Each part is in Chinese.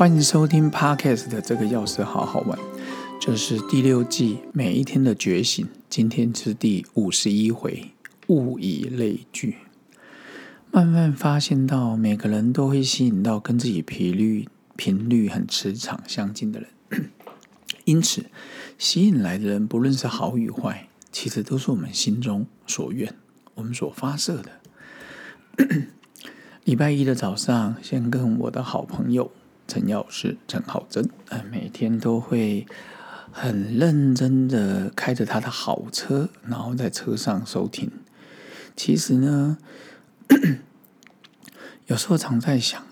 欢迎收听 Podcast 的这个钥匙好好玩，这是第六季每一天的觉醒，今天是第五十一回，物以类聚。慢慢发现到每个人都会吸引到跟自己频率频率很磁场相近的人，因此吸引来的人不论是好与坏，其实都是我们心中所愿，我们所发射的。礼拜一的早上，先跟我的好朋友。陈老师陈浩真，呃，每天都会很认真的开着他的好车，然后在车上收听。其实呢，有时候常在想，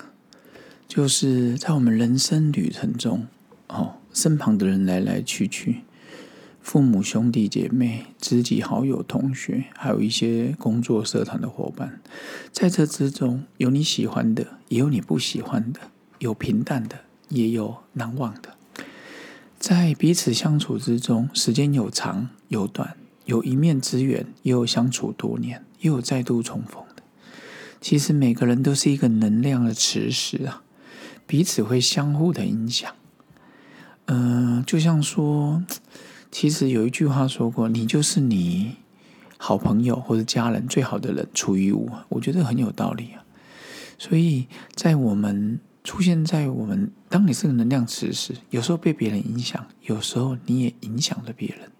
就是在我们人生旅程中，哦，身旁的人来来去去，父母、兄弟姐妹、知己好友、同学，还有一些工作社团的伙伴，在这之中，有你喜欢的，也有你不喜欢的。有平淡的，也有难忘的，在彼此相处之中，时间有长有短，有一面之缘，也有相处多年，又有再度重逢的。其实每个人都是一个能量的磁石啊，彼此会相互的影响。嗯，就像说，其实有一句话说过：“你就是你好朋友或者家人最好的人，出于我。”我觉得很有道理啊。所以在我们。出现在我们，当你是个能量磁石，有时候被别人影响，有时候你也影响了别人。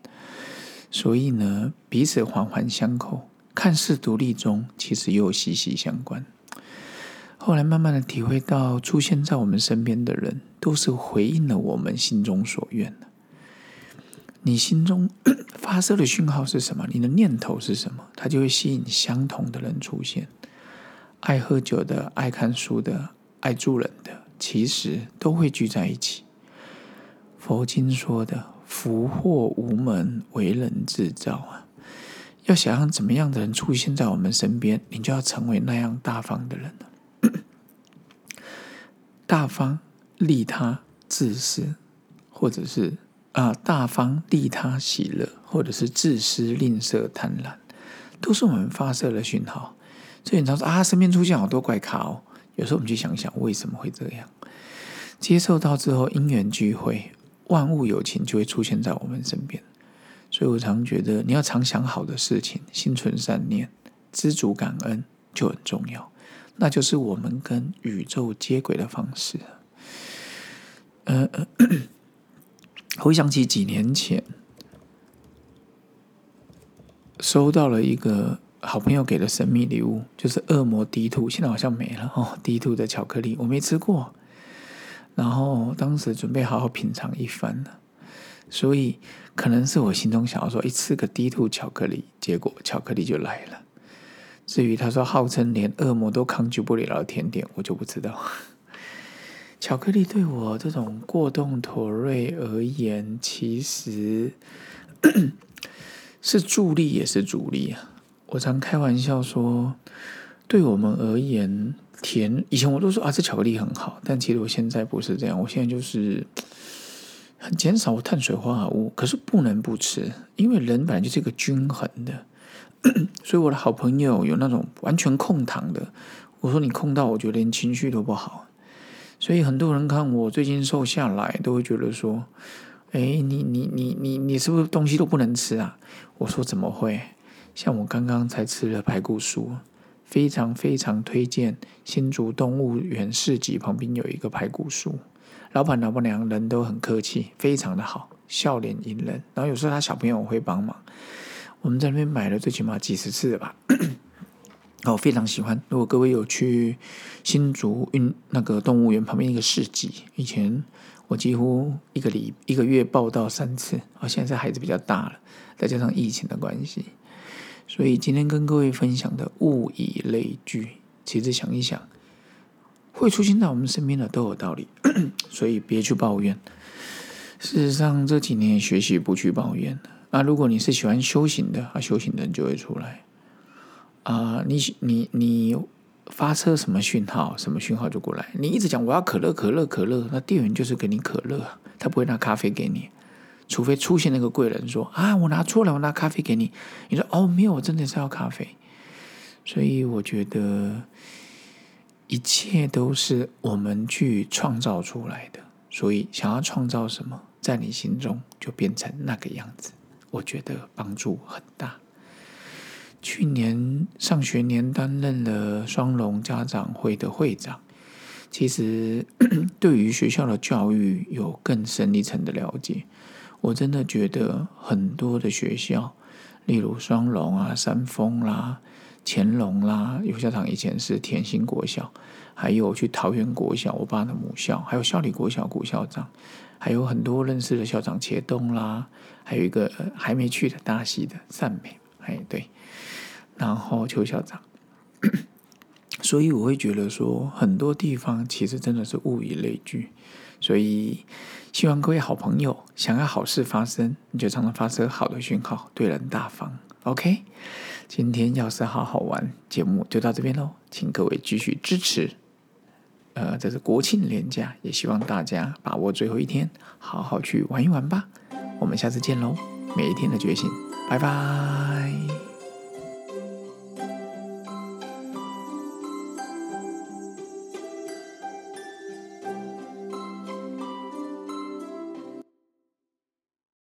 所以呢，彼此环环相扣，看似独立中，其实又息息相关。后来慢慢的体会到，出现在我们身边的人，都是回应了我们心中所愿的。你心中 发射的讯号是什么？你的念头是什么？它就会吸引相同的人出现。爱喝酒的，爱看书的。爱助人的，其实都会聚在一起。佛经说的“福祸无门，为人自造”啊，要想让怎么样的人出现在我们身边，你就要成为那样大方的人 大方、利他、自私，或者是啊，大方、利他、喜乐，或者是自私、吝啬、贪婪，都是我们发射的讯号。所以你常说啊，身边出现好多怪咖哦。有时候我们去想想为什么会这样，接受到之后因缘聚会，万物有情就会出现在我们身边。所以我常觉得你要常想好的事情，心存善念，知足感恩就很重要。那就是我们跟宇宙接轨的方式。呃，回想起几年前收到了一个。好朋友给的神秘礼物就是恶魔低兔，现在好像没了哦。低兔的巧克力我没吃过，然后当时准备好好品尝一番呢，所以可能是我心中想要说一吃个低兔巧克力，结果巧克力就来了。至于他说号称连恶魔都抗拒不了的甜点，我就不知道。巧克力对我这种过动妥瑞而言，其实 是助力也是阻力啊。我常开玩笑说，对我们而言，甜以前我都说啊，这巧克力很好，但其实我现在不是这样。我现在就是 很减少碳水化合物，可是不能不吃，因为人本来就是一个均衡的。所以我的好朋友有那种完全控糖的，我说你控到我觉得连情绪都不好。所以很多人看我最近瘦下来，都会觉得说，哎，你你你你你是不是东西都不能吃啊？我说怎么会？像我刚刚才吃了排骨酥，非常非常推荐新竹动物园市集旁边有一个排骨酥，老板老板娘人都很客气，非常的好，笑脸迎人。然后有时候他小朋友会帮忙，我们在那边买了最起码几十次了吧，我非常喜欢。如果各位有去新竹运那个动物园旁边一个市集，以前我几乎一个礼一个月报到三次，啊，现在孩子比较大了，再加上疫情的关系。所以今天跟各位分享的物以类聚，其实想一想，会出现在我们身边的都有道理，所以别去抱怨。事实上这几年学习不去抱怨啊，如果你是喜欢修行的啊，修行的人就会出来啊。你你你发车什么讯号，什么讯号就过来。你一直讲我要可乐可乐可乐，那店员就是给你可乐，他不会拿咖啡给你。除非出现那个贵人说啊，我拿错了，我拿咖啡给你。你说哦，没有，我真的是要咖啡。所以我觉得一切都是我们去创造出来的，所以想要创造什么，在你心中就变成那个样子。我觉得帮助很大。去年上学年担任了双龙家长会的会长，其实 对于学校的教育有更深一层的了解。我真的觉得很多的学校，例如双龙啊、三峰啦。乾隆啦，有校长以前是田心国小，还有去桃园国小，我爸的母校，还有孝礼国小古校长，还有很多认识的校长茄东啦，还有一个还没去的大溪的善美，哎对，然后邱校长，所以我会觉得说，很多地方其实真的是物以类聚，所以希望各位好朋友想要好事发生，你就常常发射好的讯号，对人大方，OK。今天要是好好玩，节目就到这边喽，请各位继续支持。呃，这是国庆连假，也希望大家把握最后一天，好好去玩一玩吧。我们下次见喽，每一天的觉醒，拜拜。